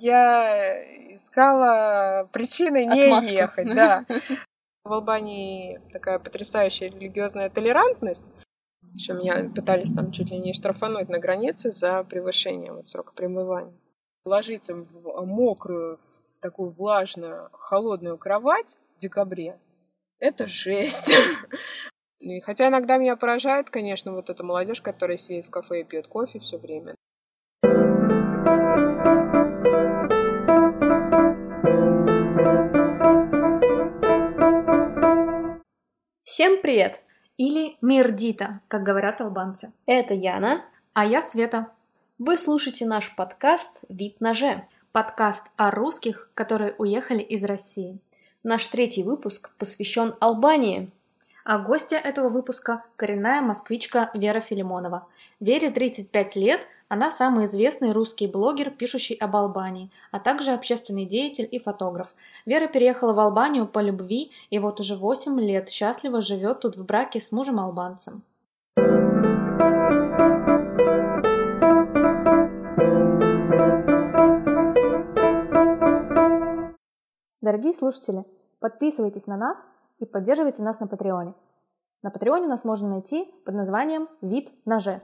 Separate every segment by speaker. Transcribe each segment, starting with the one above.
Speaker 1: Я искала причины не
Speaker 2: Отмазку.
Speaker 1: ехать, да. В Албании такая потрясающая религиозная толерантность. Еще меня пытались там чуть ли не штрафануть на границе за превышение вот срока пребывания. Ложиться в мокрую, в такую влажную, холодную кровать в декабре — это жесть. И хотя иногда меня поражает, конечно, вот эта молодежь, которая сидит в кафе и пьет кофе все время.
Speaker 3: Всем привет! Или Мирдита, как говорят албанцы.
Speaker 2: Это Яна.
Speaker 3: А я Света.
Speaker 2: Вы слушаете наш подкаст «Вид на Ж».
Speaker 3: Подкаст о русских, которые уехали из России.
Speaker 2: Наш третий выпуск посвящен Албании.
Speaker 3: А гостья этого выпуска – коренная москвичка Вера Филимонова. Вере 35 лет, она самый известный русский блогер, пишущий об Албании, а также общественный деятель и фотограф. Вера переехала в Албанию по любви и вот уже 8 лет счастливо живет тут в браке с мужем-албанцем. Дорогие слушатели, подписывайтесь на нас и поддерживайте нас на Патреоне. На Патреоне нас можно найти под названием «Вид на Ж».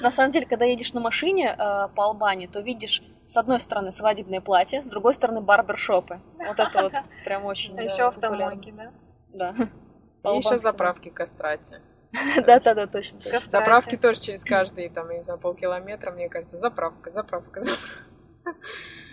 Speaker 2: На самом деле, когда едешь на машине э, по Албании, то видишь с одной стороны свадебное платье, с другой стороны барбершопы. Вот это вот прям очень
Speaker 3: А
Speaker 2: да,
Speaker 3: еще автомойки, да?
Speaker 2: Да.
Speaker 1: И еще заправки кастрати.
Speaker 2: Да-да-да, точно. точно.
Speaker 3: Кас-
Speaker 1: Заправки тоже через каждые, там, я не знаю, полкилометра, мне кажется, заправка, заправка, заправка.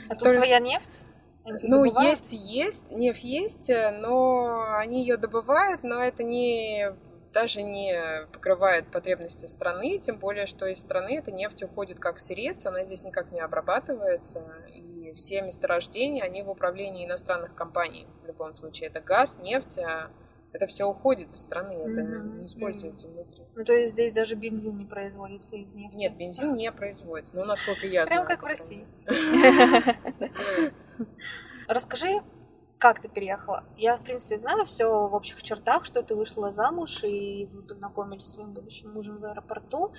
Speaker 3: А тут своя нефть?
Speaker 1: Ну,
Speaker 3: добывают?
Speaker 1: есть, есть, нефть есть, э, но они ее добывают, но это не даже не покрывает потребности страны, тем более, что из страны эта нефть уходит как сырец, она здесь никак не обрабатывается, и все месторождения, они в управлении иностранных компаний в любом случае. Это газ, нефть, а это все уходит из страны, это
Speaker 3: Мгм,
Speaker 1: не используется внутри.
Speaker 3: Ну, то есть здесь даже бензин не производится из нефти?
Speaker 1: Нет, бензин не производится, ну, насколько я
Speaker 3: Прям
Speaker 1: знаю.
Speaker 3: как в России. Расскажи, как ты переехала? Я, в принципе, знаю все в общих чертах, что ты вышла замуж и познакомились с своим будущим мужем в аэропорту.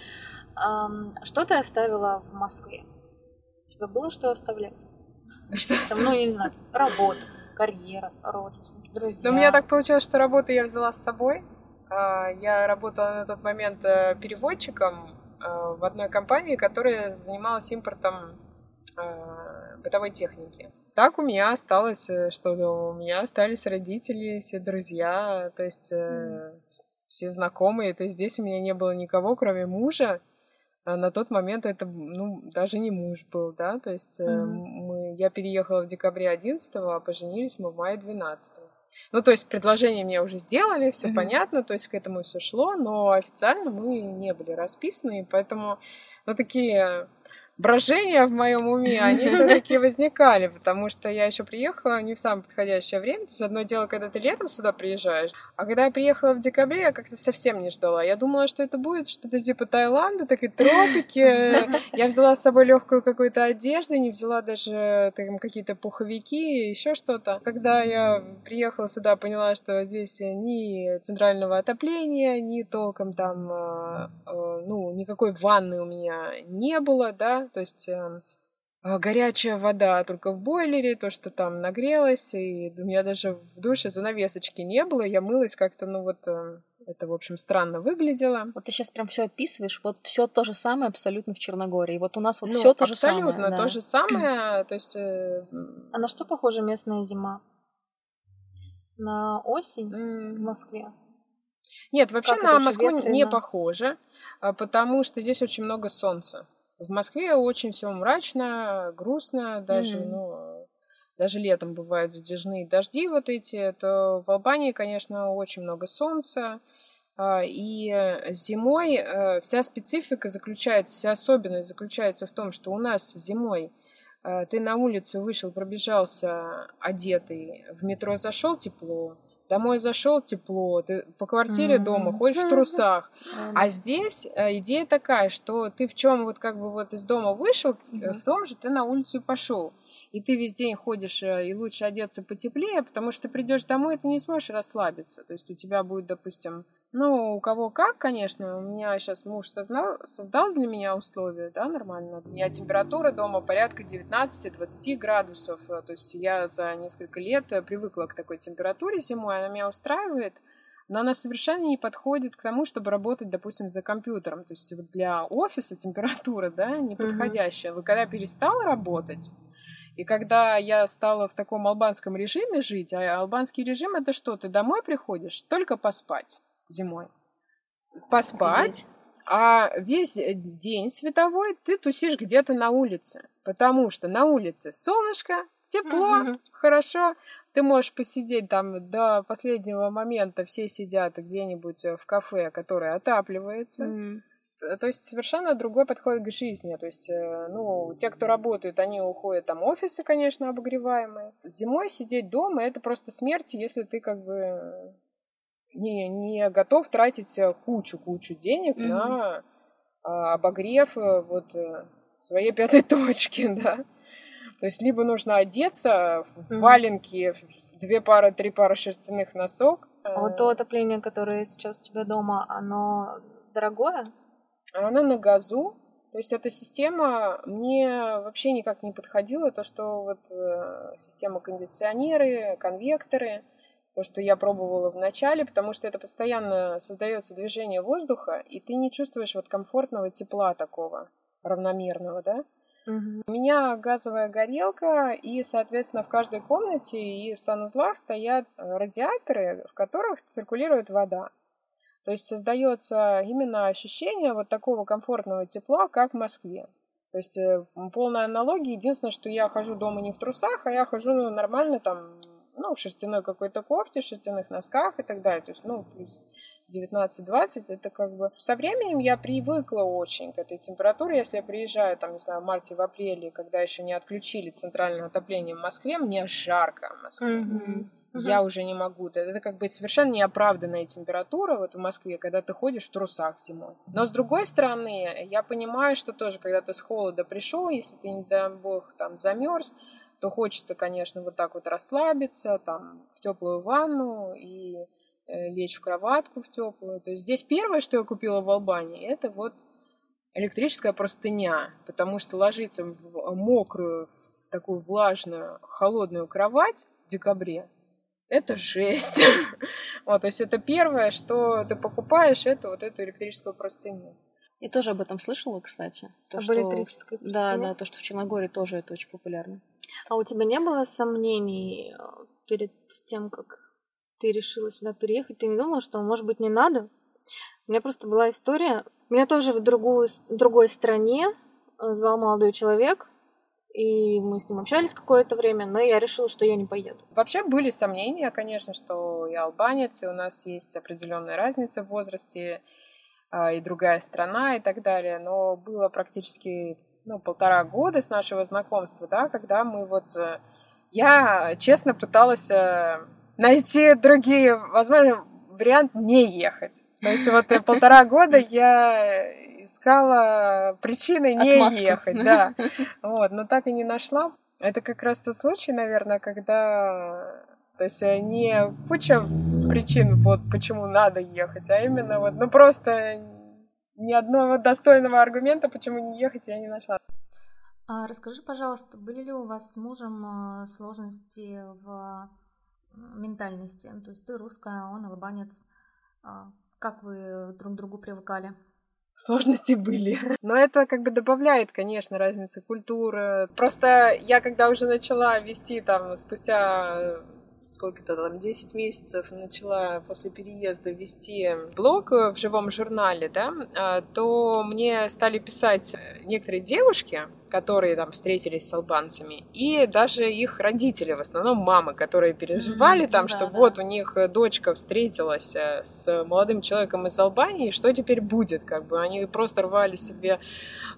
Speaker 3: Что ты оставила в Москве? Тебе было что оставлять?
Speaker 1: Что
Speaker 3: Там, ну, я не знаю, работа, карьера, родственники, друзья.
Speaker 1: Но у меня так получилось, что работу я взяла с собой. А, Я работала на тот момент э, переводчиком э, в одной компании, которая занималась импортом э, бытовой техники. Так у меня осталось, э, что дома? У меня остались родители, все друзья, то есть э, все знакомые. То есть здесь у меня не было никого, кроме мужа. А на тот момент это, ну, даже не муж был, да, то есть э, мы, я переехала в декабре 11 а поженились мы в мае 12 Ну, то есть предложение мне уже сделали, все понятно, то есть к этому все шло, но официально мы не были расписаны, поэтому, ну, такие брожения в моем уме, они все-таки возникали, потому что я еще приехала не в самое подходящее время. То есть одно дело, когда ты летом сюда приезжаешь, а когда я приехала в декабре, я как-то совсем не ждала. Я думала, что это будет что-то типа Таиланда, такие тропики. Я взяла с собой легкую какую-то одежду, не взяла даже там, какие-то пуховики, еще что-то. Когда я приехала сюда, поняла, что здесь ни центрального отопления, ни толком там, э, э, ну, никакой ванны у меня не было, да, то есть э, э, горячая вода только в бойлере, то, что там нагрелось, и у меня даже в душе занавесочки не было, я мылась как-то, ну вот, э, это, в общем, странно выглядело.
Speaker 2: Вот ты сейчас прям все описываешь, вот все то же самое абсолютно в Черногории. Вот у нас вот
Speaker 1: Ну,
Speaker 2: все то же самое.
Speaker 1: абсолютно
Speaker 2: да.
Speaker 1: то же самое, то есть... э,
Speaker 3: А на что похожа местная зима? На осень в
Speaker 1: м,
Speaker 3: Москве?
Speaker 1: Нет, вообще
Speaker 3: Как
Speaker 1: на Москву не
Speaker 3: ветрено?
Speaker 1: похоже, а, потому что здесь очень много солнца. В Москве очень все мрачно, грустно, даже,
Speaker 3: Мгм.
Speaker 1: ну, даже летом бывают затяжные дожди вот эти, то в Албании, конечно, очень много солнца, а, и э, зимой э, вся специфика заключается, вся особенность заключается в том, что у нас зимой э, ты на улицу вышел, пробежался одетый, в метро зашел тепло, домой зашел тепло, ты по квартире
Speaker 3: Мгм.
Speaker 1: дома ходишь в трусах,
Speaker 3: Эм,
Speaker 1: а здесь э, идея такая, что ты в чем вот как бы вот из дома вышел,
Speaker 3: Мгм.
Speaker 1: в том же ты на улицу пошел. И ты весь день ходишь, э, и лучше одеться потеплее, потому что ты придешь домой, и ты не сможешь расслабиться. То есть у тебя будет, допустим, Ну, у кого как, конечно. У меня сейчас муж создал, создал для меня условия, да, нормально. У меня температура дома порядка 19-20 градусов. То есть я за несколько лет привыкла к такой температуре зимой, она меня устраивает но она совершенно не подходит к тому, чтобы работать, допустим, за компьютером. То есть вот для офиса температура, да, неподходящая. Вы когда перестала работать, и когда я стала в таком албанском режиме жить, а албанский режим это что? Ты домой приходишь только поспать зимой. Поспать, а весь день световой ты тусишь где-то на улице. Потому что на улице солнышко, тепло, хорошо, ты можешь посидеть там до последнего момента, все сидят где-нибудь э, в кафе, которое отапливается. Mm-hmm. То есть совершенно другой подход к жизни. То есть, э, ну, те, кто работают, они уходят там офисы, конечно, обогреваемые. Зимой сидеть дома это просто смерть, если ты как бы не, не готов тратить кучу-кучу денег mm-hmm. на а, обогрев вот своей пятой точки, да. То есть либо нужно одеться в mm-hmm. валенки, в две пары, три пары шерстяных носок.
Speaker 3: А вот то отопление, которое сейчас у тебя дома, оно дорогое?
Speaker 1: Оно на газу. То есть эта система мне вообще никак не подходила. То, что вот э, система кондиционеры, конвекторы, то, что я пробовала в начале, потому что это постоянно создается движение воздуха, и ты не чувствуешь вот комфортного тепла такого равномерного, да? Угу. У меня газовая горелка, и, соответственно, в каждой комнате и в санузлах стоят э, радиаторы, в которых циркулирует вода. То есть создается именно ощущение вот такого комфортного тепла, как в Москве. То есть э, полная аналогия. Единственное, что я хожу дома не в трусах, а я хожу нормально там, ну, в шерстяной какой-то кофте, в шерстяных носках и так далее. То есть, ну, плюс 19-20, это как бы... Со временем я привыкла очень к этой температуре. Если я приезжаю, там, не знаю, в марте, в апреле, когда еще не отключили центральное отопление в Москве, мне жарко в Москве. Mm-hmm. Я уже не могу. Это, это как бы совершенно неоправданная температура вот в Москве, когда ты ходишь в трусах зимой. Но с другой стороны, я понимаю, что тоже, когда ты с холода пришел, если ты, не дай бог, там замерз, то хочется, конечно, вот так вот расслабиться, там, в теплую ванну и Э, лечь в кроватку в теплую. То есть здесь первое, что я купила в Албании, это вот электрическая простыня, потому что ложиться в мокрую, в такую влажную, холодную кровать в декабре, это жесть. вот, то есть это первое, что ты покупаешь, это вот эту электрическую простыню.
Speaker 2: Я тоже об этом слышала, кстати.
Speaker 3: То, об что... электрической
Speaker 2: простыне? Да, да, то, что в Черногории тоже это очень популярно.
Speaker 3: А у тебя не было сомнений э, перед тем, как ты решила сюда переехать, ты не думала, что, может быть, не надо? У меня просто была история. Меня тоже в другую, другой стране э, звал молодой человек, и мы с ним общались какое-то время, но я решила, что я не поеду.
Speaker 1: Вообще были сомнения, конечно, что я албанец, и у нас есть определенная разница в возрасте, а, и другая страна и так далее, но было практически ну, полтора года с нашего знакомства, да, когда мы вот... Э, я честно пыталась э, найти другие, возможно, вариант не ехать. То есть вот полтора года я искала причины не Отмазку. ехать, да. Вот, но так и не нашла. Это как раз тот случай, наверное, когда то есть не куча причин, вот почему надо ехать, а именно вот, ну просто ни одного достойного аргумента, почему не ехать, я не нашла.
Speaker 3: А расскажи, пожалуйста, были ли у вас с мужем э, сложности в ментальности. То есть ты русская, он албанец. А, как вы друг к другу привыкали?
Speaker 1: Сложности были. Но это как бы добавляет, конечно, разницы культуры. Просто я когда уже начала вести там спустя сколько-то там, 10 месяцев начала после переезда вести блог в живом журнале, да, а, то мне стали писать некоторые девушки, которые там встретились с албанцами, и даже их родители, в основном мамы, которые переживали mm-hmm, там, да, что да. вот у них дочка встретилась э, с молодым человеком из Албании, что теперь будет, как бы они просто рвали себе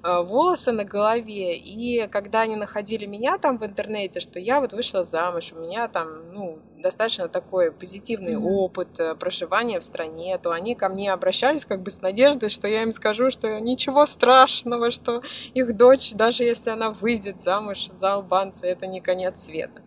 Speaker 1: э, волосы на голове, и когда они находили меня там в интернете, что я вот вышла замуж, у меня там, ну, достаточно такой позитивный mm-hmm. опыт э, проживания в стране, то они ко мне обращались как бы с надеждой, что я им скажу, что ничего страшного, что их дочь даже если она выйдет замуж за албанца, это не конец света.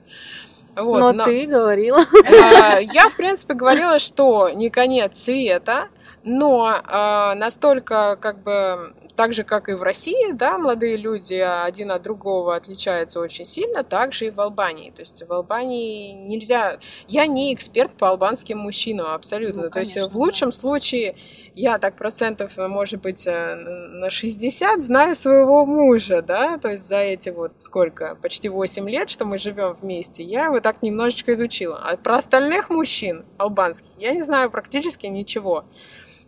Speaker 3: Вот, но, но ты говорила.
Speaker 1: Э, я, в принципе, говорила, что не конец света, но э, настолько, как бы, так же, как и в России, да, молодые люди один от другого отличаются очень сильно, так же и в Албании. То есть в Албании нельзя... Я не эксперт по албанским мужчинам абсолютно.
Speaker 2: Ну,
Speaker 1: То есть
Speaker 2: конечно,
Speaker 1: в лучшем случае я так процентов, может быть, э, на 60 знаю своего мужа, да, то есть за эти вот сколько, почти 8 лет, что мы живем вместе, я его так немножечко изучила. А про остальных мужчин албанских я не знаю практически ничего.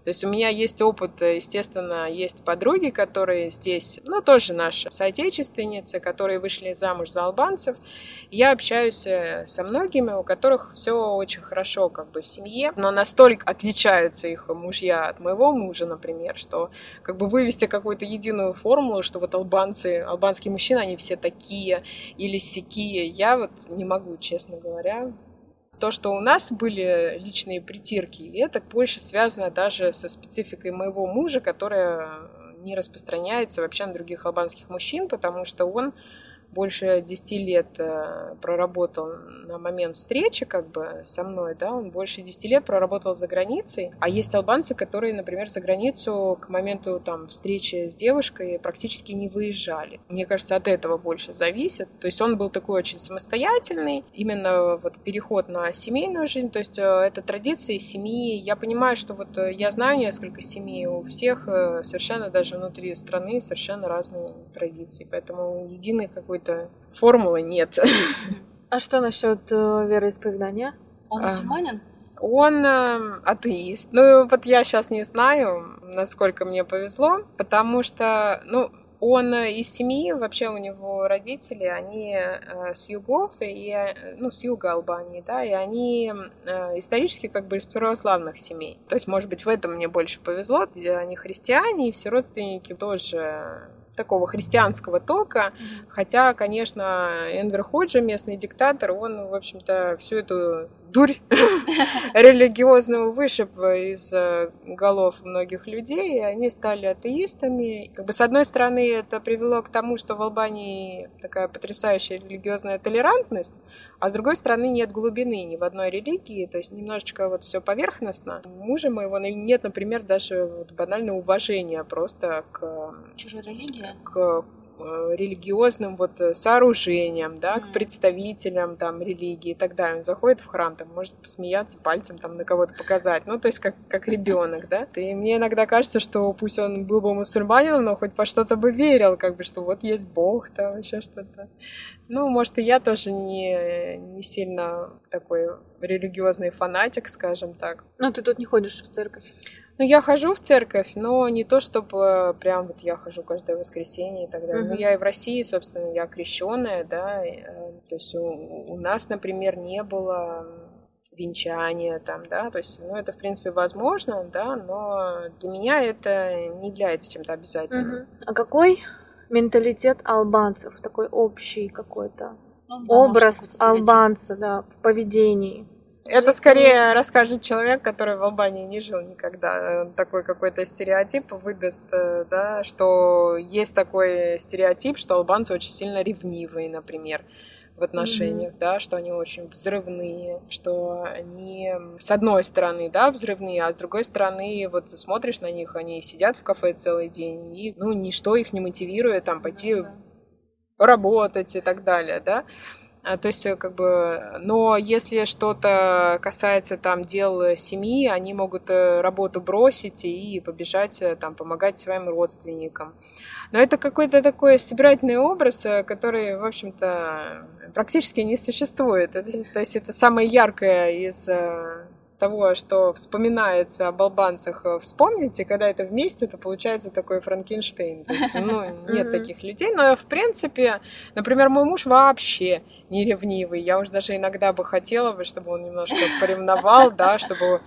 Speaker 1: То есть у меня есть опыт, естественно, есть подруги, которые здесь, ну, тоже наши соотечественницы, которые вышли замуж за албанцев. Я общаюсь э, со многими, у которых все очень хорошо как бы в семье, но настолько отличаются их мужья от моего мужа, например, что как бы вывести какую-то единую формулу, что вот албанцы, албанские мужчины, они все такие или сякие, я вот не могу, честно говоря то, что у нас были личные притирки, и это больше связано даже со спецификой моего мужа, которая не распространяется вообще на других албанских мужчин, потому что он больше 10 лет э, проработал на момент встречи как бы со мной, да, он больше 10 лет проработал за границей, а есть албанцы, которые, например, за границу к моменту там встречи с девушкой практически не выезжали. Мне кажется, от этого больше зависит. То есть он был такой очень самостоятельный, именно вот переход на семейную жизнь, то есть э, это традиции семьи. Я понимаю, что вот э, я знаю несколько семей, у всех совершенно даже внутри страны совершенно разные традиции, поэтому единый какой какой-то формулы нет.
Speaker 3: А что насчет э, вероисповедания?
Speaker 2: Он мусульманин?
Speaker 1: Он э, атеист. Ну, вот я сейчас не знаю, насколько мне повезло, потому что, ну, он из семьи, вообще у него родители, они э, с югов, и, э, ну, с юга Албании, да, и они э, исторически как бы из православных семей. То есть, может быть, в этом мне больше повезло. Они христиане, и все родственники тоже такого христианского толка, хотя, конечно, Энвер Ходжа, местный диктатор, он, в общем-то, всю эту дурь религиозную вышиб из э, голов многих людей, и они стали атеистами. Как бы, с одной стороны, это привело к тому, что в Албании такая потрясающая религиозная толерантность, а с другой стороны, нет глубины ни в одной религии, то есть немножечко вот все поверхностно. У мужа моего нет, например, даже вот банального уважения просто к...
Speaker 2: Чужой религии?
Speaker 1: К религиозным вот э, сооружениям, да, mm-hmm. к представителям там религии и так далее. Он заходит в храм, там может посмеяться пальцем там на кого-то показать, ну то есть как как ребенок, да. И мне иногда кажется, что пусть он был бы мусульманином, но хоть по что-то бы верил, как бы что вот есть Бог там еще что-то. Ну, может, и я тоже не, не сильно такой религиозный фанатик, скажем так.
Speaker 3: Ну, ты тут не ходишь в церковь?
Speaker 1: Ну, я хожу в церковь, но не то, чтобы прям вот я хожу каждое воскресенье и так далее. Mm-hmm. Ну, я и в России, собственно, я крещенная, да. Э, то есть у, у нас, например, не было венчания там, да, то есть, ну, это, в принципе, возможно, да, но для меня это не является чем-то обязательным.
Speaker 3: Mm-hmm. А какой менталитет албанцев, такой общий какой-то ну, да, образ албанца, да, в поведении?
Speaker 1: Это скорее расскажет человек, который в Албании не жил никогда. Такой какой-то стереотип выдаст, э, да, что есть такой стереотип, что албанцы очень сильно ревнивые, например в отношениях, mm-hmm. да, что они очень взрывные, что они с одной стороны, да, взрывные, а с другой стороны, вот смотришь на них, они сидят в кафе целый день, и, ну, ничто их не мотивирует там пойти mm-hmm. работать и так далее, да. А, то есть, э, как бы, но если что-то касается там дел семьи, они могут э, работу бросить и побежать э, там помогать своим родственникам. Но это какой-то такой собирательный образ, который, в общем-то, практически не существует. То есть это самое яркое из того, что вспоминается об албанцах, э, вспомните, когда это вместе, то получается такой Франкенштейн. То есть, ну, нет таких людей. Но, в принципе, например, мой муж вообще не ревнивый. Я уже даже иногда бы хотела бы, чтобы он немножко поревновал, да, чтобы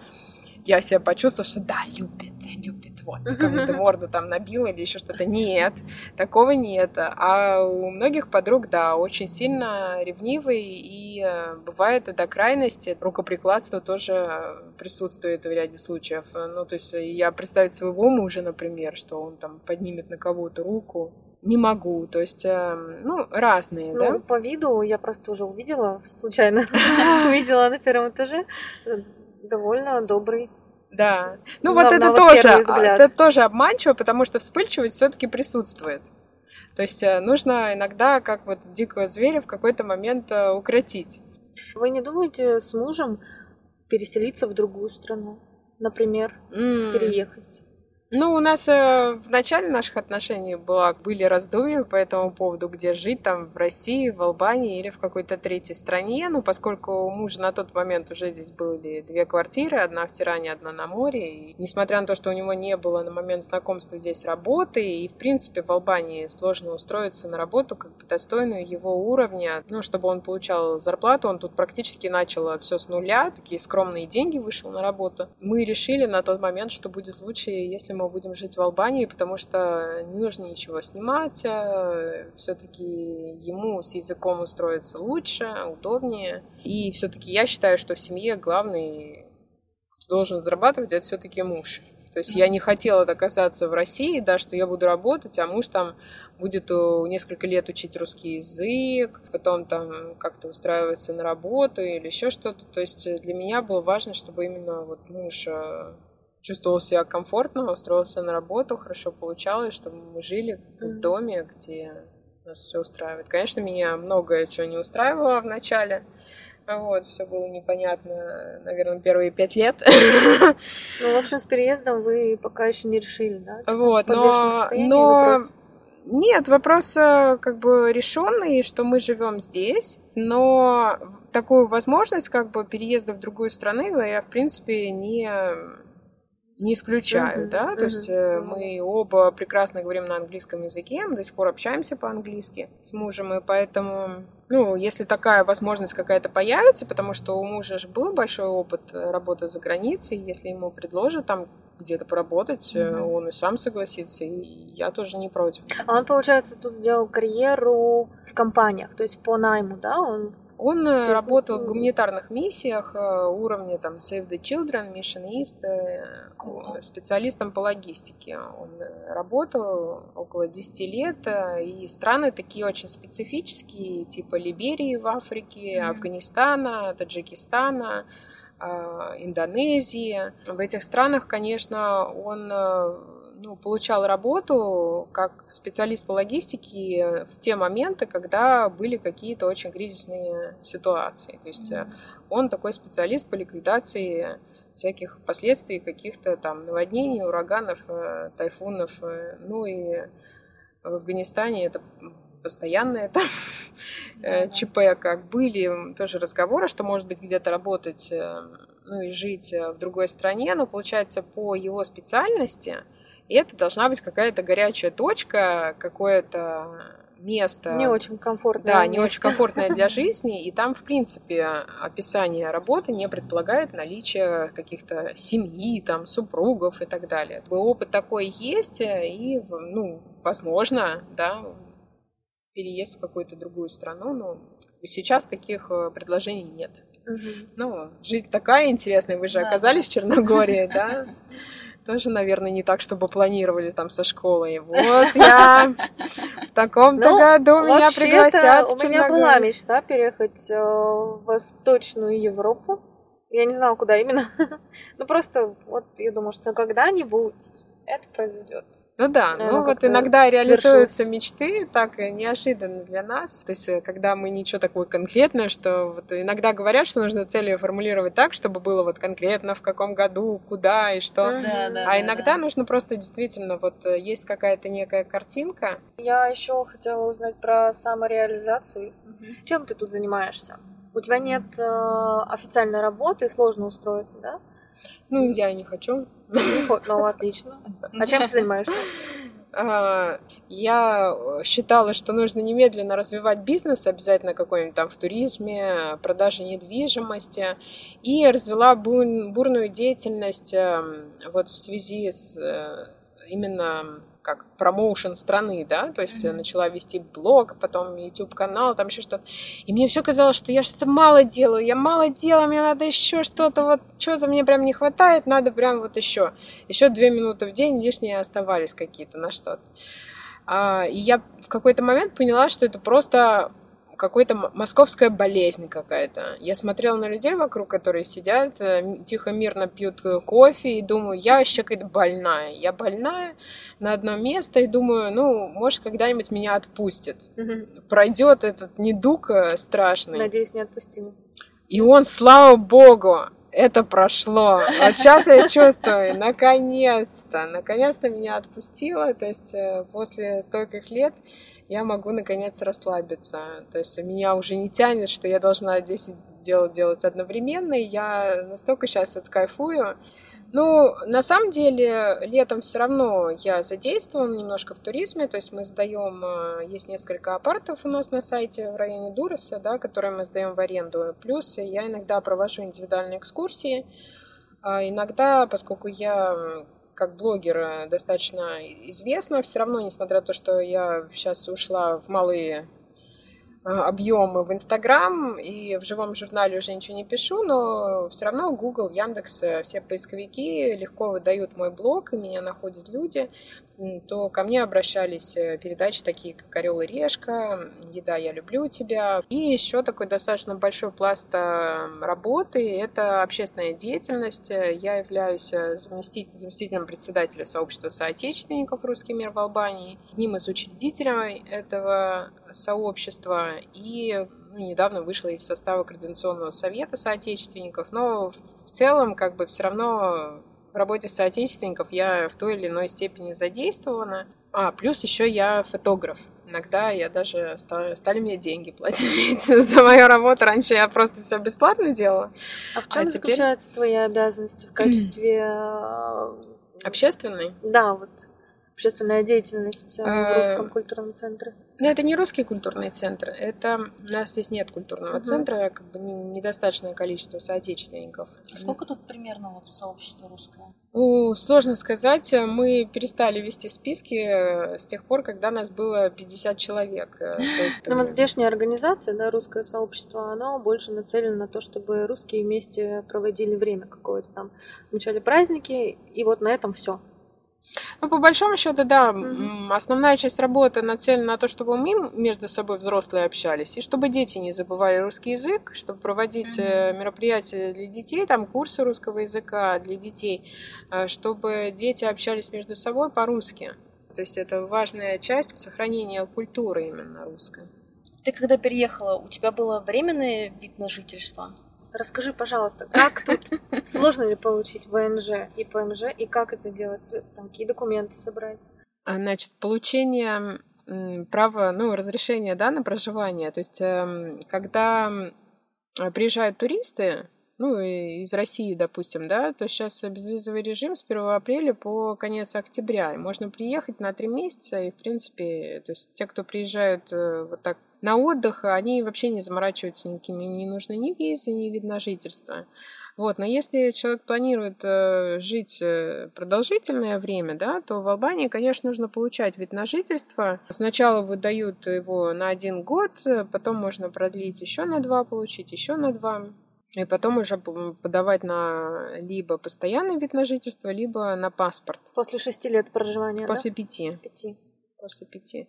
Speaker 1: я себя почувствовала, что да, любит, любит вот, кому-то морду там набил или еще что-то. Нет, такого нет. А у многих подруг, да, очень сильно ревнивый, и э, бывает до крайности. Рукоприкладство тоже присутствует в ряде случаев. Ну, то есть я представить своего мужа, например, что он там поднимет на кого-то руку, не могу, то есть, э, ну, разные,
Speaker 3: ну,
Speaker 1: да?
Speaker 3: по виду я просто уже увидела, случайно увидела на первом этаже, довольно добрый
Speaker 1: Да. Ну вот это тоже, это тоже обманчиво, потому что вспыльчивость все-таки присутствует. То есть э, нужно иногда, как вот дикого зверя, в какой-то момент э, укротить.
Speaker 3: Вы не думаете с мужем переселиться в другую страну? Например, mm. переехать?
Speaker 1: Ну, у нас э, в начале наших отношений было, были раздумья по этому поводу, где жить, там, в России, в Албании или в какой-то третьей стране. Ну, поскольку у мужа на тот момент уже здесь были две квартиры, одна в Тиране, одна на море. И, несмотря на то, что у него не было на момент знакомства здесь работы, и, в принципе, в Албании сложно устроиться на работу как бы достойную его уровня, ну, чтобы он получал зарплату, он тут практически начал все с нуля, такие скромные деньги вышел на работу. Мы решили на тот момент, что будет лучше, если мы мы будем жить в Албании, потому что не нужно ничего снимать, э, все-таки ему с языком устроиться лучше, удобнее. И все-таки я считаю, что в семье главный, кто должен зарабатывать, это все-таки муж. То есть я не хотела доказаться в России, да, что я буду работать, а муж там будет несколько лет учить русский язык, потом там как-то устраиваться на работу или еще что-то. То есть для меня было важно, чтобы именно вот муж э, чувствовал себя комфортно, устроился на работу, хорошо получалось, чтобы мы жили в доме, где нас все устраивает. Конечно, меня многое чего не устраивало в начале. Вот, все было непонятно, наверное, первые пять лет.
Speaker 3: Ну, в общем, с переездом вы пока еще не решили, да?
Speaker 1: Вот, но, но вопрос? нет, вопрос э, как бы решенный, что мы живем здесь, но такую возможность как бы переезда в другую страну я, в принципе, не не исключаю, mm-hmm. да, mm-hmm. то есть э, мы оба прекрасно говорим на английском языке, мы до сих пор общаемся по-английски с мужем, и поэтому, ну, если такая возможность какая-то появится, потому что у мужа же был большой опыт работы за границей, если ему предложат там где-то поработать, mm-hmm. он и сам согласится, и я тоже не против.
Speaker 3: А он, получается, тут сделал карьеру в компаниях, то есть по найму, да, он
Speaker 1: он э, есть, работал в гуманитарных миссиях э, уровня там Save the Children, Mission East, э, специалистом по логистике. Он работал около 10 лет, и страны такие очень специфические, типа Либерии в Африке, mm-hmm. Афганистана, Таджикистана, Индонезии. В этих странах, конечно, он ну, получал работу как специалист по логистике в те моменты, когда были какие-то очень кризисные ситуации. То есть mm-hmm. он такой специалист по ликвидации всяких последствий каких-то там наводнений, ураганов, э, тайфунов. Э, ну и в Афганистане это постоянное там mm-hmm. ЧП, как были тоже разговоры, что может быть где-то работать ну и жить в другой стране, но получается по его специальности и это должна быть какая-то горячая точка, какое-то место.
Speaker 3: Не очень комфортное.
Speaker 1: Да, место. не очень комфортное для жизни. И там, в принципе, описание работы не предполагает наличие каких-то семьи, там, супругов и так далее. Опыт такой есть, и, ну, возможно, да, переезд в какую-то другую страну, но сейчас таких э, предложений нет. Угу. Ну, жизнь такая интересная, вы же да. оказались в Черногории, да? Тоже, наверное, не так, чтобы планировали там со школой. Вот я в таком-то ну, году меня пригласят
Speaker 3: в У меня была мечта переехать э, в Восточную Европу. Я не знала, куда именно. ну просто вот я думаю, что когда-нибудь это произойдет.
Speaker 1: Ну да, ну, ну вот иногда реализуются мечты так неожиданно для нас. То есть, э, когда мы ничего такое конкретное, что вот иногда говорят, что нужно цели формулировать так, чтобы было вот конкретно в каком году, куда и что. Да, да, а иногда да. нужно просто действительно вот э, есть какая-то некая картинка.
Speaker 3: Я еще хотела узнать про самореализацию. Угу. Чем ты тут занимаешься? У тебя нет э, официальной работы, сложно устроиться, да?
Speaker 1: Ну, я не хочу.
Speaker 3: Ну, отлично. А чем ты занимаешься?
Speaker 1: А, я считала, что нужно немедленно развивать бизнес, обязательно какой-нибудь там в туризме, продаже недвижимости, и развела бурную деятельность эм, вот в связи с э, именно как промоушен страны, да, то есть mm-hmm. начала вести блог, потом YouTube канал, там еще что-то. И мне все казалось, что я что-то мало делаю, я мало делаю, мне надо еще что-то, вот что-то мне прям не хватает, надо прям вот еще. Еще две минуты в день лишние оставались какие-то на что-то. А, и я в какой-то момент поняла, что это просто какой-то московская болезнь какая-то. Я смотрела на людей вокруг, которые сидят, э, тихо, мирно пьют кофе, и думаю, я вообще какая-то больная. Я больная на одно место, и думаю, ну, может, когда-нибудь меня отпустит. Угу. Пройдет этот недуг э, страшный.
Speaker 3: Надеюсь, не отпустим.
Speaker 1: И он, слава богу, это прошло. Вот сейчас я чувствую, наконец-то, наконец-то меня отпустило. То есть э, после стольких лет я могу наконец расслабиться. То есть меня уже не тянет, что я должна 10 дел делать одновременно. И я настолько сейчас вот. Ну, на самом деле, летом все равно я задействован немножко в туризме, то есть мы сдаем, э, есть несколько апартов у нас на сайте в районе Дуреса, да, которые мы сдаем в аренду. Плюс я иногда провожу индивидуальные экскурсии. А иногда, поскольку я как блогер достаточно известна, все равно, несмотря на то, что я сейчас ушла в малые а, объемы в Инстаграм и в живом журнале уже ничего не пишу, но все равно Google, Яндекс, э, все поисковики легко выдают мой блог, и меня находят люди то ко мне обращались э, передачи такие, как «Орел и решка», «Еда, я люблю тебя». И еще такой достаточно большой пласт э, работы — это общественная деятельность. Я являюсь э, заместителем председателя сообщества соотечественников «Русский мир в Албании», одним из учредителей этого сообщества и ну, недавно вышла из состава Координационного совета соотечественников, но в целом как бы все равно в работе соотечественников я в той или иной степени задействована. А, плюс еще я фотограф. Иногда я даже стали, стали мне деньги платить за мою работу. Раньше я просто все бесплатно делала.
Speaker 3: А в чем а заключаются теперь... твои обязанности в качестве э,
Speaker 1: общественной?
Speaker 3: Да, вот общественная деятельность э, в э, Русском культурном центре.
Speaker 1: Ну, это не русский культурный центр, это у нас здесь нет культурного угу. центра, как бы недостаточное количество соотечественников.
Speaker 2: А сколько тут примерно вот сообщество русское?
Speaker 1: Ну, сложно сказать. Мы перестали вести списки э, с тех пор, когда нас было 50 человек.
Speaker 3: Э, есть, ну, вот здешняя организация, да, русское сообщество, оно больше нацелено на то, чтобы русские вместе проводили время какое-то там, отмечали праздники, и вот на этом все.
Speaker 1: Ну, по большому счету, да, mm основная часть работы нацелена на то, чтобы мы между собой взрослые общались, и чтобы дети не забывали русский язык, чтобы проводить mm мероприятия для детей, там курсы русского языка для детей, э, чтобы дети общались между собой по-русски. То есть это важная часть сохранения культуры именно русской.
Speaker 2: Ты когда переехала, у тебя было временный вид на жительство?
Speaker 3: Расскажи, пожалуйста, как тут сложно ли получить ВНЖ и ПМЖ, и как это делать, там, какие документы собрать?
Speaker 1: А, значит, получение права, ну, разрешения, да, на проживание. То есть, эм, когда приезжают туристы, ну, из России, допустим, да, то сейчас безвизовый режим с 1 апреля по конец октября. И можно приехать на три месяца, и, в принципе, то есть те, кто приезжают э, вот так на отдых, они вообще не заморачиваются никакими, не нужны ни визы, ни вид на жительство. Вот, но если человек планирует э, жить э, продолжительное время, да, то в Албании, конечно, нужно получать вид на жительство. Сначала выдают его на один год, потом можно продлить еще на два, получить еще на два. И потом уже подавать на либо постоянный вид на жительство, либо на паспорт.
Speaker 3: После шести лет проживания,
Speaker 1: После
Speaker 3: да?
Speaker 1: пяти.
Speaker 3: Пяти.
Speaker 1: После пяти.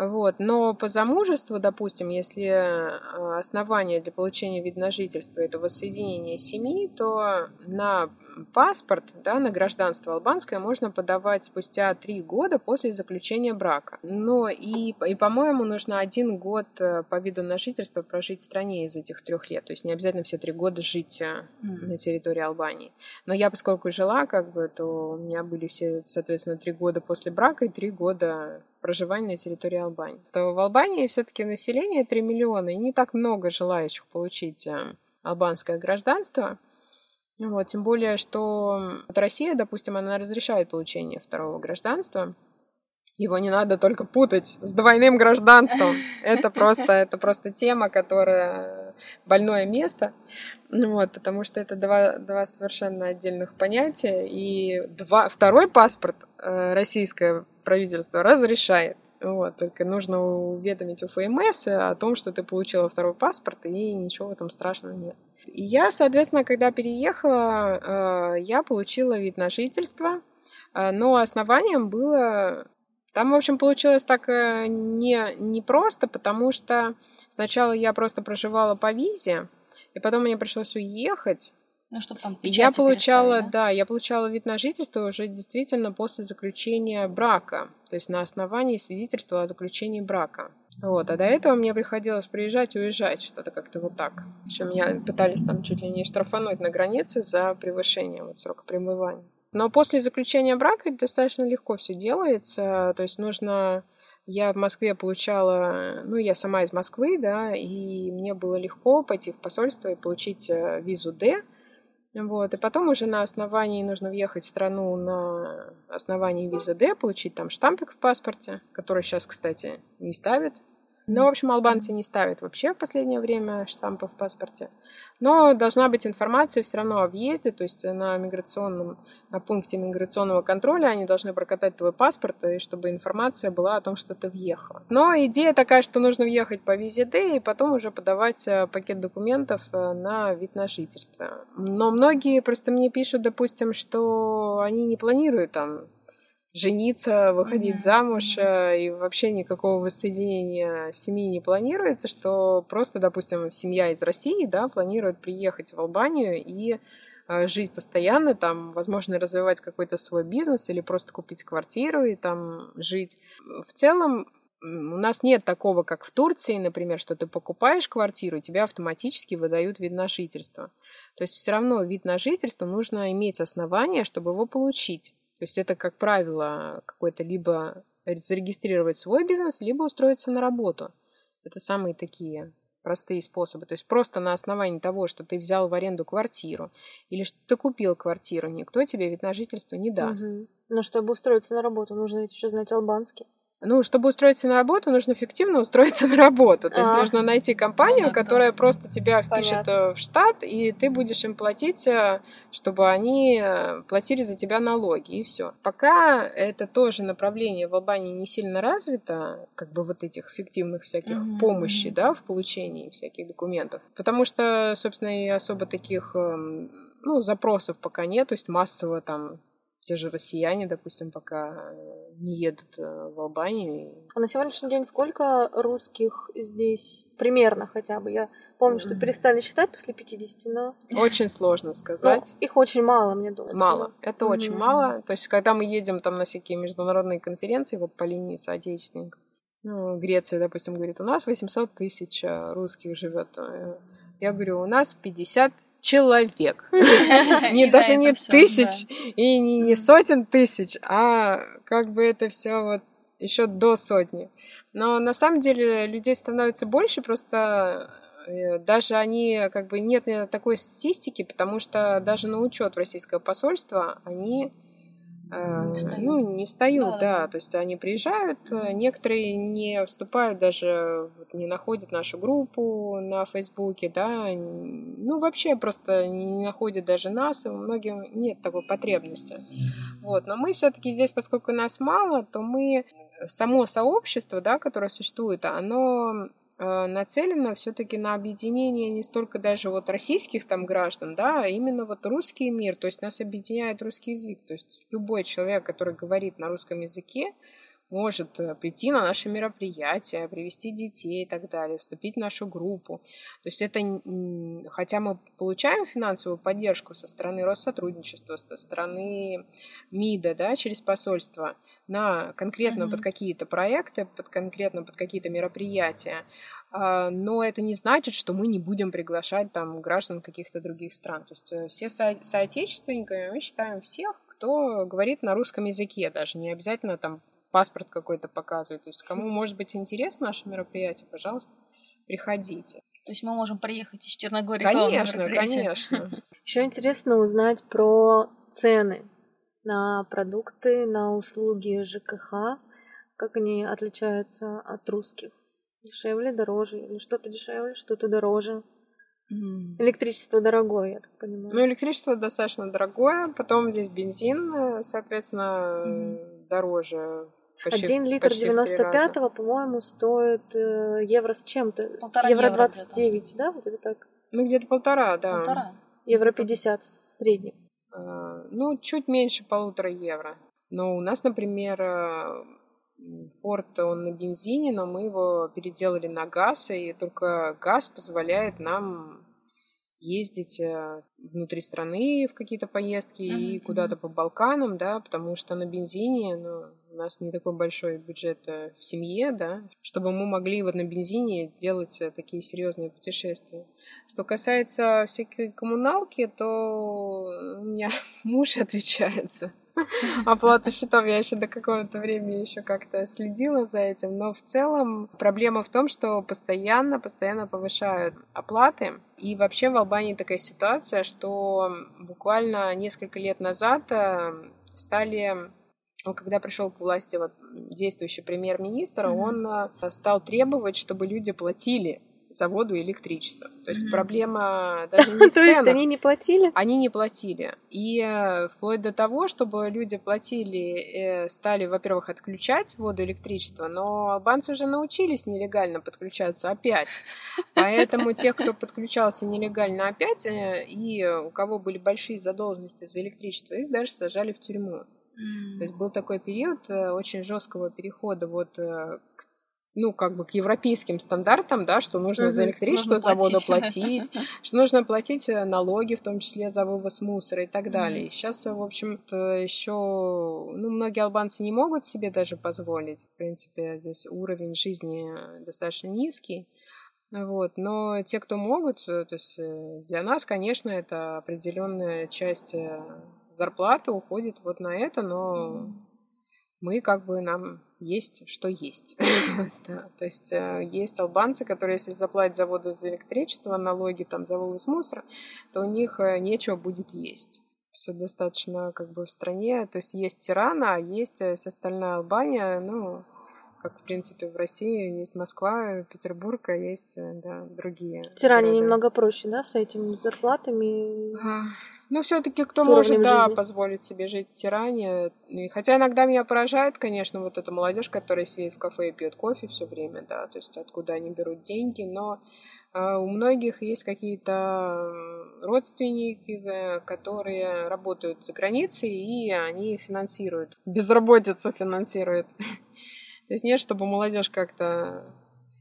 Speaker 1: Вот. Но по замужеству, допустим, если э, основание для получения вида на жительство это воссоединение семьи, то на паспорт, да, на гражданство албанское можно подавать спустя три года после заключения брака. Но и, и по-моему, нужно один год э, по виду на жительство прожить в стране из этих трех лет. То есть не обязательно все три года жить mm. на территории Албании. Но я, поскольку жила, как бы, то у меня были все, соответственно, три года после брака и три года проживания на территории Албании. То в Албании все-таки население 3 миллиона, и не так много желающих получить э, албанское гражданство. Вот, тем более, что вот Россия, допустим, она разрешает получение второго гражданства. Его не надо только путать с двойным гражданством. Это просто, это просто тема, которая больное место. Вот, потому что это два, два совершенно отдельных понятия. И два, второй паспорт э, российское правительство разрешает. Вот, только нужно уведомить УФМС о том, что ты получила второй паспорт, и ничего в этом страшного нет. И я, соответственно, когда переехала, э, я получила вид на жительство, э, но основанием было Там, в общем, получилось так э, не, не просто, потому что сначала я просто проживала по визе, и потом мне пришлось уехать.
Speaker 2: Ну, чтобы там
Speaker 1: Я получала, да? да, я получала вид на жительство уже действительно после заключения брака, то есть на основании свидетельства о заключении брака. Вот, а до этого мне приходилось приезжать и уезжать, что-то как-то вот так. Причем меня пытались там чуть ли не штрафануть на границе за превышение вот срока пребывания. Но после заключения брака достаточно легко все делается, то есть нужно я в Москве получала, ну, я сама из Москвы, да, и мне было легко пойти в посольство и получить э, визу D, вот, и потом уже на основании нужно въехать в страну на основании визы D, получить там штампик в паспорте, который сейчас, кстати, не ставят, ну, в общем, албанцы не ставят вообще в последнее время штампы в паспорте. Но должна быть информация все равно о въезде, то есть на миграционном, на пункте миграционного контроля они должны прокатать твой паспорт, и чтобы информация была о том, что ты въехала. Но идея такая, что нужно въехать по визе D и потом уже подавать э, пакет документов э, на вид на жительство. Но многие просто мне пишут, допустим, что они не планируют там жениться, выходить mm-hmm. замуж, э, и вообще никакого воссоединения семьи не планируется, что просто, допустим, семья из России, да, планирует приехать в Албанию и э, жить постоянно, там, возможно, развивать какой-то свой бизнес или просто купить квартиру и там жить. В целом, у нас нет такого, как в Турции, например, что ты покупаешь квартиру, тебя автоматически выдают вид на жительство. То есть все равно вид на жительство нужно иметь основания, чтобы его получить. То есть это, как правило, какой-то либо зарегистрировать свой бизнес, либо устроиться на работу. Это самые такие простые способы. То есть просто на основании того, что ты взял в аренду квартиру или что ты купил квартиру, никто тебе вид на жительство не даст. Угу.
Speaker 3: Но чтобы устроиться на работу, нужно ведь еще знать албанский.
Speaker 1: Ну, чтобы устроиться на работу, нужно эффективно устроиться на работу. То есть а. нужно найти компанию, Понятно. которая просто тебя впишет Понятно. Э, в штат, и ты будешь им платить, э, чтобы они э, платили за тебя налоги, и все. Пока это тоже направление в Албании не сильно развито, как бы вот этих эффективных всяких mm-hmm. помощи, да, в получении всяких документов. Потому что, собственно, и особо таких эм, ну, запросов пока нет, то есть массово там те же россияне, допустим, пока не едут э, в Албанию.
Speaker 3: А на сегодняшний день сколько русских здесь? Примерно хотя бы. Я помню, что перестали считать после 50, но...
Speaker 1: Очень сложно сказать.
Speaker 3: Но их очень мало, мне думается.
Speaker 1: Мало. Это mm-hmm. очень мало. То есть, когда мы едем там на всякие международные конференции, вот по линии соотечественников, ну, Греция, допустим, говорит, у нас 800 тысяч э, русских живет. Э, я говорю, у нас 50 человек. Не даже не тысяч и не сотен тысяч, а как бы это все вот еще до сотни. Но на самом деле людей становится больше, просто э, даже они как бы нет такой статистики, потому что даже на учет в российское посольство они Э, не встают. Ну, не встают, да, да. То есть они приезжают, э, некоторые не вступают даже, не находят нашу группу на Фейсбуке, да, ну, вообще просто не находят даже нас, и многим нет такой потребности. Вот, но мы все-таки здесь, поскольку нас мало, то мы, само сообщество, да, которое существует, оно Э, нацелена все-таки на объединение не столько даже вот российских там граждан, да, а именно вот русский мир, то есть нас объединяет русский язык, то есть любой человек, который говорит на русском языке, может э, прийти на наше мероприятие, привести детей и так далее, вступить в нашу группу. То есть это, хотя мы получаем финансовую поддержку со стороны Россотрудничества, со стороны МИДа, да, через посольство, на конкретно mm-hmm. под какие-то проекты, под конкретно под какие-то мероприятия. А, но это не значит, что мы не будем приглашать там граждан каких-то других стран. То есть э, все со- соотечественниками мы считаем всех, кто говорит на русском языке, даже не обязательно там паспорт какой-то показывать. То есть кому может быть интересно наше мероприятие, пожалуйста, приходите.
Speaker 2: То есть мы можем приехать из Черногории.
Speaker 1: Конечно, конечно.
Speaker 3: Еще интересно узнать про цены на продукты, на услуги ЖКХ, как они отличаются от русских? Дешевле, дороже? Или что-то дешевле, что-то дороже? Mm. Электричество дорогое, я так понимаю.
Speaker 1: Ну, электричество достаточно дорогое, потом здесь бензин, э, соответственно, mm. дороже.
Speaker 3: Почти, Один литр 95-го, по-моему, стоит э, евро с чем-то. Полтора евро, евро 29, да? Вот это так?
Speaker 1: Ну, где-то полтора, да.
Speaker 2: Полтора.
Speaker 3: Евро 50 в среднем.
Speaker 1: А, ну, чуть меньше полутора евро. Но у нас, например, э, Форд, он на бензине, но мы его переделали на газ, и только газ позволяет нам ездить э, внутри страны в какие-то поездки mm-hmm. и куда-то по Балканам, да, потому что на бензине, ну, у нас не такой большой бюджет э, в семье, да, чтобы мы могли вот на бензине делать э, такие серьезные путешествия. Что касается всякой коммуналки, то у меня муж отвечается оплату счетов. Я еще до какого-то времени еще как-то следила за этим. Но в целом проблема в том, что постоянно, постоянно повышают оплаты. И вообще в Албании такая ситуация, что буквально несколько лет назад э, стали когда пришел к власти вот действующий премьер-министр, mm-hmm. он э, стал требовать, чтобы люди платили за воду и электричество. То есть mm-hmm. проблема даже не в
Speaker 3: То есть они не платили?
Speaker 1: Они не платили. И э, вплоть до того, чтобы люди платили, э, стали, во-первых, отключать воду и электричество, но албанцы уже научились нелегально подключаться опять. Поэтому тех, кто подключался нелегально опять, э, и у кого были большие задолженности за электричество, их даже сажали в тюрьму. Mm. То есть был такой период очень жесткого перехода вот к ну, как бы к европейским стандартам, да, что нужно угу, за электричество за воду платить, что нужно платить э, налоги, в том числе за вывоз мусора и так далее. Сейчас, в общем-то, еще, ну, многие албанцы не могут себе даже позволить. В принципе, здесь уровень жизни достаточно низкий. Вот. Но те, кто могут, э, то есть э, для нас, конечно, это определенная часть зарплаты уходит вот на это, но мы как бы нам есть, что есть. да, то есть э, есть албанцы, которые, если заплатят за воду, за электричество, налоги там за вывоз мусора, то у них э, нечего будет есть. Все достаточно как бы в стране. То есть есть Тирана, а есть э, вся остальная Албания, ну, как, в принципе, в России есть Москва, Петербург, а есть, да, другие.
Speaker 3: Тиране немного проще, да, с этими зарплатами?
Speaker 1: Ну, все-таки кто может, да, позволить себе жить в Тиране. И, хотя иногда меня поражает, конечно, вот эта молодежь, которая сидит в кафе и пьет кофе все время, да, то есть откуда они берут деньги, но э, у многих есть какие-то родственники, э, которые работают за границей, и они финансируют, безработицу финансируют. То есть нет, чтобы молодежь как-то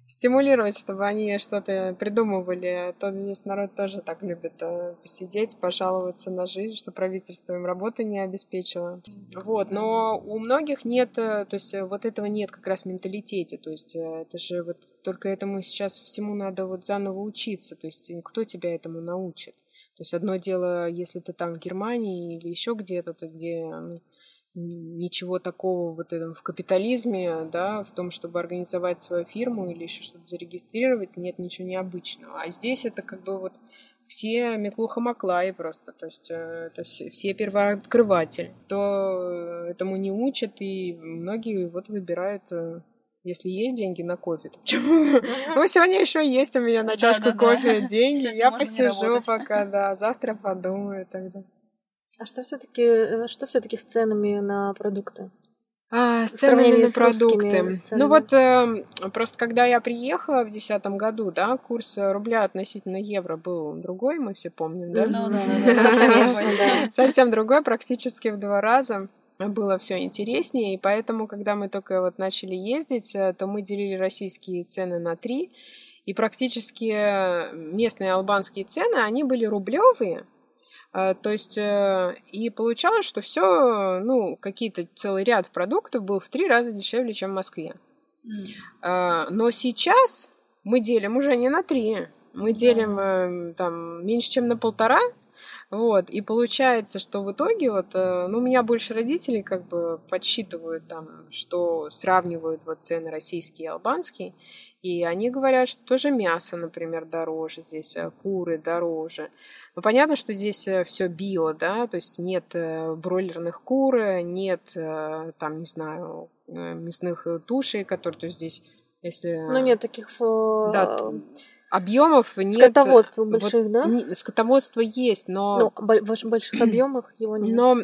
Speaker 1: стимулировать, чтобы они что-то придумывали. Тот здесь народ тоже так любит э, посидеть, пожаловаться на жизнь, что правительство им работы не обеспечило. Вот, но у многих нет, э, то есть э, вот этого нет как раз в менталитете, то есть это же вот только этому сейчас всему надо вот заново учиться, то есть кто тебя этому научит? То есть одно дело, если ты там в Германии или еще где-то, то где ну, ничего такого вот этом в капитализме, да, в том, чтобы организовать свою фирму или еще что-то зарегистрировать, нет ничего необычного. А здесь это как бы вот все Миклуха Маклай просто, то есть э, это все, все первооткрыватели. Кто этому не учат, и многие вот выбирают э, если есть деньги на кофе, то почему? Ну, сегодня еще есть у меня на чашку кофе деньги, я посижу пока, да, завтра подумаю тогда.
Speaker 3: А что все-таки, э, что все-таки с ценами на продукты?
Speaker 1: А, с ценами на продукты. Ну вот э, просто когда я приехала в 2010 году, да, курс рубля относительно евро был другой, мы все помним, да?
Speaker 2: Ну да, да, совсем,
Speaker 1: совсем другой, практически в два раза было все интереснее, и поэтому, когда мы только вот начали ездить, э, то мы делили российские цены на три, и практически э, местные албанские цены, они были рублевые, то есть, э, и получалось, что все, ну, какие-то целый ряд продуктов был в три раза дешевле, чем в Москве. Mm. Но сейчас мы делим уже не на три, мы делим mm. там меньше, чем на полтора, вот, и получается, что в итоге вот, э, ну, у меня больше родителей как бы подсчитывают там, что сравнивают вот цены российские и албанские, и они говорят, что тоже мясо, например, дороже здесь, куры дороже. Ну, понятно, что здесь э, все био, да, то есть нет э, бройлерных кур, нет, э, там, не знаю, мясных тушей, которые, то есть здесь, если...
Speaker 3: Ну, нет таких...
Speaker 1: Да, объемов нет.
Speaker 3: Скотоводства больших, вот, да?
Speaker 1: Скотоводство есть, но...
Speaker 3: Ну, в больших объемах его нет.
Speaker 1: Но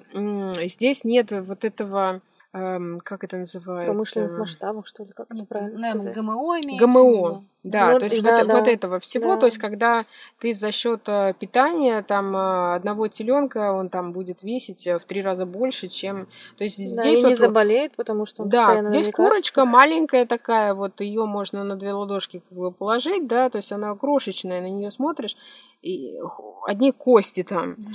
Speaker 1: здесь нет вот этого эм, как это называется?
Speaker 3: В промышленных масштабах, что ли, как это правильно
Speaker 2: Наверное,
Speaker 3: сказать?
Speaker 2: ГМО имеется
Speaker 1: ГМО, Да,
Speaker 3: Вот,
Speaker 1: то есть
Speaker 3: да,
Speaker 1: вот,
Speaker 3: да.
Speaker 1: вот этого всего,
Speaker 3: Да.
Speaker 1: то есть когда ты за счет э, питания там э, одного теленка он там будет весить э, в три раза больше, чем, то есть
Speaker 3: Да,
Speaker 1: здесь
Speaker 3: и
Speaker 1: вот
Speaker 3: не заболеет, потому что он
Speaker 1: да, здесь курочка маленькая такая, вот ее можно на две ладошки как бы положить, да, то есть она крошечная, на нее смотришь, и одни кости там.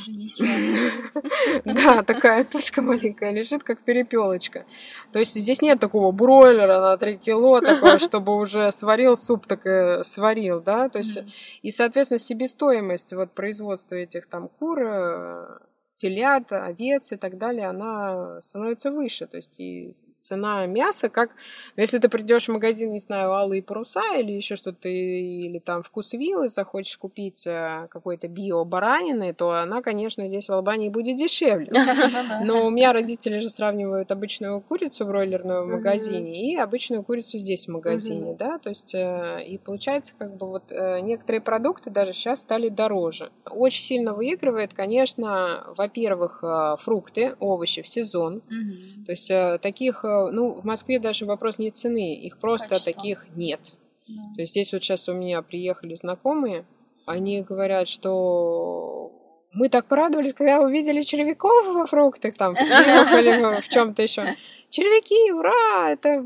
Speaker 1: Да, такая тушка маленькая лежит, как перепелочка. То есть здесь нет такого бройлера на 3 кило, такого, чтобы уже сварил суп, так и сварил, да. То есть, и, соответственно, себестоимость вот производства этих там кур, э, телят, овец и так далее, она становится выше. То есть и цена мяса, как если ты придешь в магазин, не знаю, алые паруса или еще что-то, или там вкус виллы, захочешь купить э, какой-то био-баранины, то она, конечно, здесь в Албании будет дешевле. Но у меня родители же сравнивают обычную курицу бройлерную в магазине и обычную курицу здесь в магазине, да, то есть э, и получается как бы вот э, некоторые продукты даже сейчас стали дороже. Очень сильно выигрывает, конечно, во-первых, э, фрукты, овощи в сезон.
Speaker 2: Мгм.
Speaker 1: То есть э, таких, э, ну, в Москве даже вопрос не цены, их просто
Speaker 2: Качество.
Speaker 1: таких нет.
Speaker 2: Да.
Speaker 1: То есть здесь вот сейчас у меня приехали знакомые, они говорят, что мы так порадовались, когда увидели червяков во фруктах, там, в сливах или в чем-то еще. Червяки, ура! Это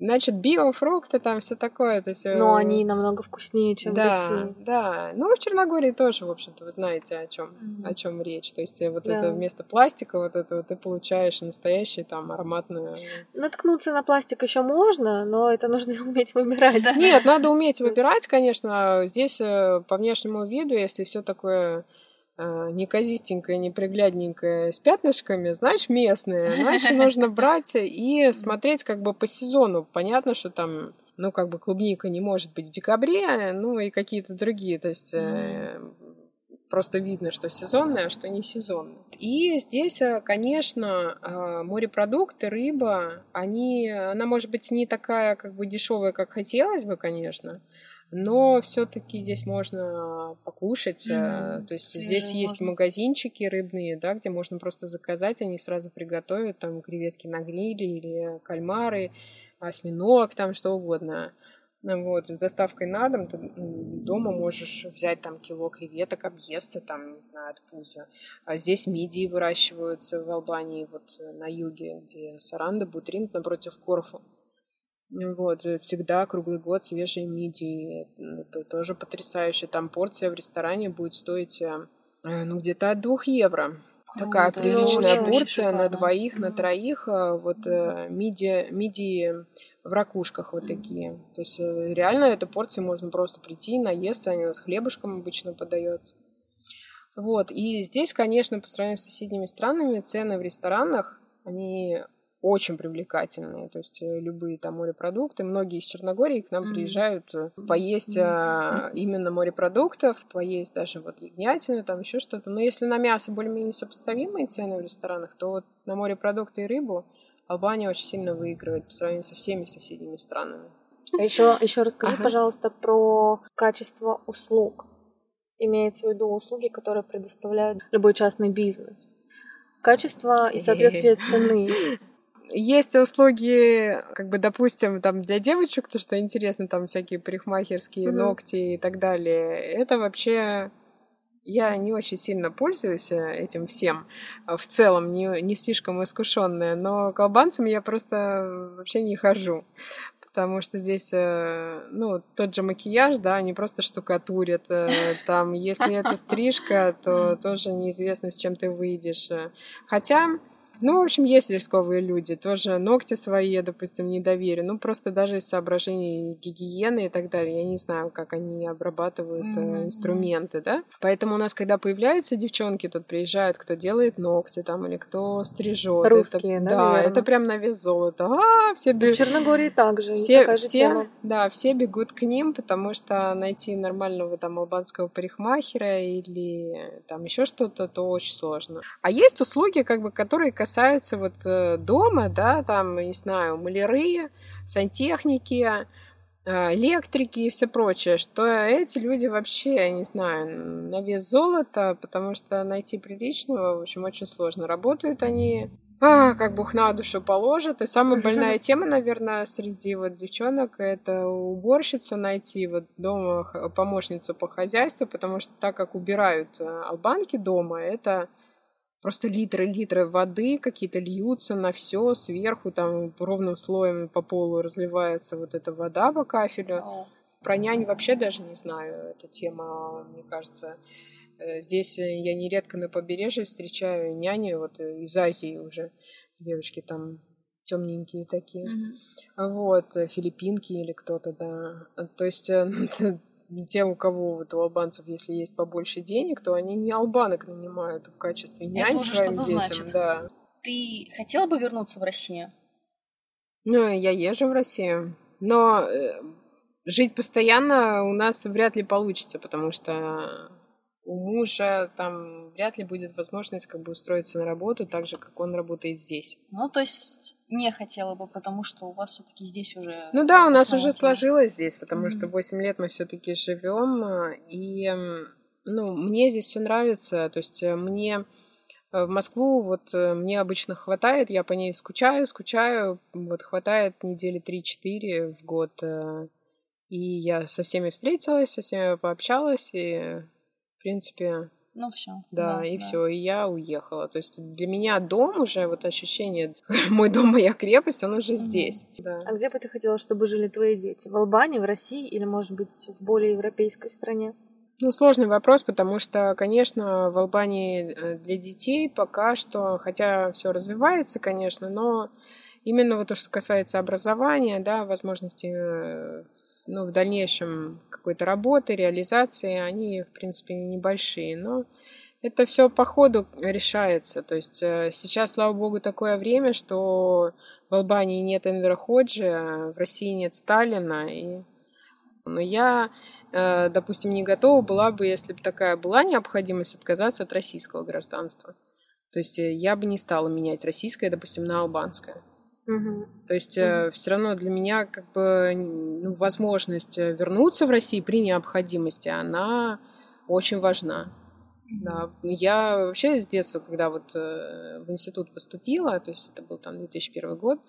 Speaker 1: значит биофрукты, там все такое. То есть, э,
Speaker 3: Но они намного вкуснее, чем в
Speaker 1: да,
Speaker 3: России.
Speaker 1: да. Ну, в Черногории тоже, в общем-то, вы знаете, о чем,
Speaker 2: Мгм.
Speaker 1: о чем речь. То есть э, вот
Speaker 3: Да.
Speaker 1: это вместо пластика, вот это вот ты получаешь настоящее там ароматное.
Speaker 3: Наткнуться на пластик еще можно, но это нужно уметь выбирать.
Speaker 1: Нет, надо уметь выбирать, конечно. Здесь э, по внешнему виду, если все такое э, неказистенькое, неприглядненькое, с пятнышками, значит, местное. Значит, нужно брать и смотреть как бы по сезону. Понятно, что там ну, как бы клубника не может быть в декабре, ну, и какие-то другие, то есть э, просто видно, что сезонное, а что не сезонное. И здесь, э, конечно, морепродукты, рыба, они, она может быть не такая как бы дешевая, как хотелось бы, конечно, но все-таки здесь можно покушать. э,
Speaker 2: Мгм.
Speaker 1: То есть
Speaker 2: Свежее
Speaker 1: здесь есть
Speaker 2: можно.
Speaker 1: магазинчики рыбные, да, где можно просто заказать, они сразу приготовят там креветки на гриле или кальмары, осьминог, там что угодно. Вот, с доставкой на дом ты дома можешь взять там кило креветок, объесться там, не знаю, от пуза. А здесь мидии выращиваются в Албании, вот на юге, где Саранда, Бутринт, напротив Корфу. Вот, всегда круглый год свежие мидии. Это тоже потрясающе. Там порция в ресторане будет стоить, э, э, ну, где-то от двух евро. Такая
Speaker 2: Круто.
Speaker 1: приличная
Speaker 3: Очень-очень
Speaker 1: порция на двоих, на
Speaker 2: Мгм.
Speaker 1: троих. э, Вот мидии, мидии в ракушках вот такие. То есть реально эту порцию можно просто прийти, наесться, они с хлебушком обычно подается. Вот, и здесь, конечно, по сравнению с соседними странами, цены в ресторанах, они очень привлекательные. То есть э, любые там морепродукты. Многие из Черногории к нам
Speaker 2: Мгм.
Speaker 1: приезжают э, поесть а, именно морепродуктов, поесть даже вот ягнятину, там еще что-то. Но если на мясо более-менее сопоставимые цены в ресторанах, то вот на морепродукты и рыбу Албания очень сильно выигрывает по сравнению со всеми соседними странами.
Speaker 3: А еще, еще расскажи,
Speaker 1: Ага.
Speaker 3: пожалуйста, про качество услуг. Имеется в виду услуги, которые предоставляет любой частный бизнес. Качество и соответствие цены.
Speaker 1: Есть услуги, как бы, допустим, там для девочек, то, что интересно, там всякие парикмахерские
Speaker 3: Мгм.
Speaker 1: ногти и так далее. Это вообще я не очень сильно пользуюсь э, этим всем. а В целом не, не слишком искушенная, но к албанцам я просто вообще не хожу. Потому что здесь, э, ну, тот же макияж, да, они просто штукатурят. э, Там, если это стрижка, то тоже неизвестно, с чем ты выйдешь. э. Хотя, ну, в общем, есть рисковые люди. Тоже ногти свои, я, допустим, не доверю. Ну, просто даже из соображений гигиены и так далее. Я не знаю, как они обрабатывают
Speaker 2: Мгм.
Speaker 1: инструменты, да. Поэтому у нас, когда появляются девчонки, тут приезжают, кто делает ногти там, или кто стрижет.
Speaker 3: Русские, да,
Speaker 1: Да,
Speaker 3: наверно?
Speaker 1: это прям на вес золота. А, все
Speaker 3: В
Speaker 1: бежят.
Speaker 3: Черногории также
Speaker 1: Все,
Speaker 3: такая
Speaker 1: все,
Speaker 3: тема.
Speaker 1: да, все бегут к ним, потому что найти нормального там албанского парикмахера или там еще что-то, то очень сложно. А есть услуги, как бы, которые касаются вот э, дома, да, там, не знаю, маляры, сантехники, э, электрики и все прочее, что эти люди вообще, я не знаю, на вес золота, потому что найти приличного, в общем, очень сложно. Работают они а, как Бог на душу положит. И самая больная тема, наверное, среди вот девчонок — это уборщицу найти, вот дома помощницу по хозяйству, потому что так как убирают э, албанки дома, это просто литры-литры воды какие-то льются на все сверху, там ровным слоем по полу разливается вот эта вода по кафелю. Про нянь вообще даже не знаю. Эта тема, мне кажется, Э, здесь э, я нередко на побережье встречаю няни вот э, из Азии уже. Девочки там темненькие такие. Mm-hmm. Вот, филиппинки или кто-то, да. То есть те, у кого вот у албанцев, если есть побольше денег, то они не албанок нанимают в качестве нянь Это своим детям. Значит. Да.
Speaker 2: Ты хотела бы вернуться в Россию?
Speaker 1: Ну, я езжу в Россию. Но жить постоянно у нас вряд ли получится, потому что у мужа там вряд ли будет возможность как бы устроиться на работу так же, как он работает здесь.
Speaker 2: Ну, то есть не хотела бы, потому что у вас все-таки здесь уже...
Speaker 1: Ну да, у нас уже сложилось здесь, потому mm-hmm. что 8 лет мы все-таки живем, и ну, мне здесь все нравится, то есть э, мне э, в Москву вот э, мне обычно хватает, я по ней скучаю, скучаю, вот хватает недели 3-4 в год, и я со всеми встретилась, со всеми пообщалась, и в принципе,
Speaker 2: ну все.
Speaker 1: Да, да и да. все, и я уехала. То есть для меня дом уже, вот ощущение, мой дом, моя крепость, он уже mm-hmm. здесь. Да.
Speaker 3: А где бы ты хотела, чтобы жили твои дети? В Албании, в России или, может быть, в более европейской стране?
Speaker 1: Ну, сложный вопрос, потому что, конечно, в Албании э, для детей пока что, хотя все развивается, конечно, но именно вот то, что касается образования, да, возможности э, ну, в дальнейшем какой-то работы, реализации, они, в принципе, небольшие. Но это все по ходу решается. То есть э, сейчас, слава богу, такое время, что в Албании нет Энвера Ходжи, в России нет Сталина. И... Но я, э, допустим, не готова была бы, если бы такая была необходимость, отказаться от российского гражданства. То есть э, я бы не стала менять российское, допустим, на албанское. Угу. То есть угу. э, все равно для меня как бы ну, возможность э, вернуться в Россию при необходимости, она очень важна. Да. Я вообще с детства, когда вот э, в институт поступила, то есть это был там 2001 год,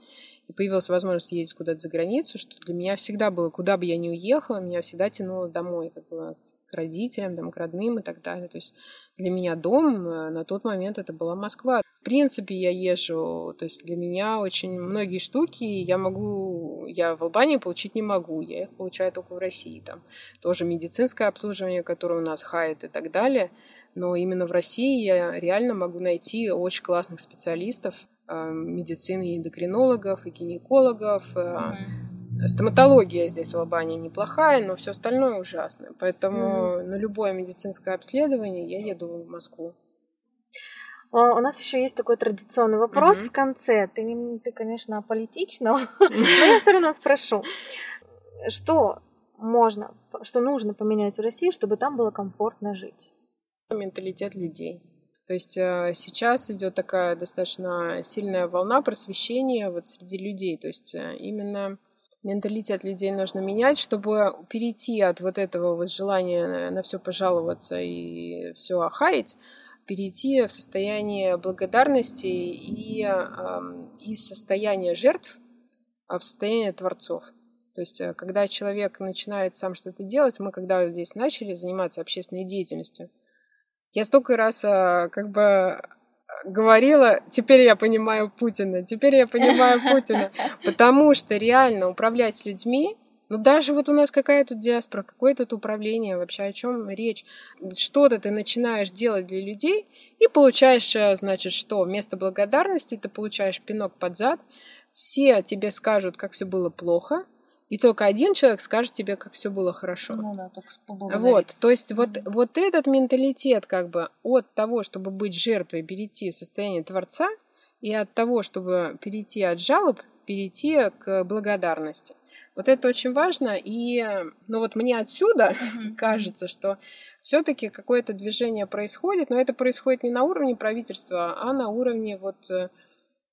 Speaker 1: и появилась возможность ездить куда-то за границу, что для меня всегда было, куда бы я ни уехала, меня всегда тянуло домой, как бы к родителям, там, к родным и так далее. То есть для меня дом э, на тот момент это была Москва. В принципе, я езжу, то есть для меня очень многие штуки я могу, я в Албании получить не могу, я их получаю только в России. Там тоже медицинское обслуживание, которое у нас хайт и так далее. Но именно в России я реально могу найти очень классных специалистов, э, медицины, и эндокринологов, и гинекологов, mm-hmm Стоматология здесь в Албании неплохая, но все остальное ужасно. Поэтому mm-hmm. на любое медицинское обследование я еду в Москву.
Speaker 3: А, у нас еще есть такой традиционный вопрос mm-hmm. в конце. Ты, ты, конечно, политична, но я все равно спрошу. Что можно, что нужно поменять в России, чтобы там было комфортно жить?
Speaker 1: Менталитет людей. То есть э, сейчас идет такая достаточно сильная волна просвещения вот среди людей. То есть э, именно менталитет людей нужно менять, чтобы перейти от вот этого вот желания на все пожаловаться и все охаять, перейти в состояние благодарности и из состояния жертв а в состояние творцов. То есть, э, когда человек начинает сам что-то делать, мы когда здесь начали заниматься общественной деятельностью, я столько раз э, как бы говорила, теперь я понимаю Путина, теперь я понимаю Путина. Потому что реально управлять людьми, ну даже вот у нас какая тут диаспора, какое тут управление, вообще о чем речь. Что-то ты начинаешь делать для людей и получаешь, э, значит, что? Вместо благодарности ты получаешь пинок под зад, все тебе скажут, как все было плохо, и только один человек скажет тебе, как все было хорошо.
Speaker 2: Ну да, только
Speaker 1: Вот, то есть вот, вот этот менталитет как бы от того, чтобы быть жертвой, перейти в состояние Творца, и от того, чтобы перейти от жалоб, перейти к благодарности. Вот это очень важно, и ну вот мне отсюда кажется, что все-таки какое-то движение происходит, но это происходит не на уровне правительства, а на уровне вот э,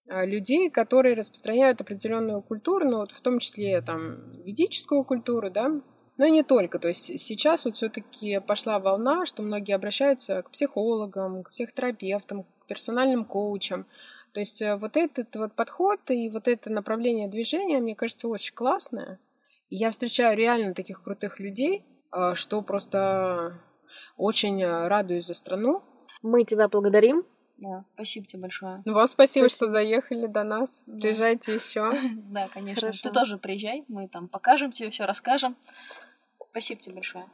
Speaker 1: людей, которые распространяют определенную культуру, ну вот в том числе там ведическую культуру, да, но и не только. То есть сейчас вот все-таки пошла волна, что многие обращаются к психологам, к психотерапевтам, к персональным коучам. То есть э, вот этот вот подход и вот это направление движения, мне кажется, очень классное. И я встречаю реально таких крутых людей, э, что просто очень э, радуюсь за страну.
Speaker 3: Мы тебя благодарим.
Speaker 2: Да, спасибо тебе большое.
Speaker 1: Ну, вам спасибо, что доехали до нас. Приезжайте еще.
Speaker 2: Да, конечно.
Speaker 3: Хорошо.
Speaker 2: Ты тоже приезжай, мы там покажем тебе все, расскажем. Спасибо тебе большое.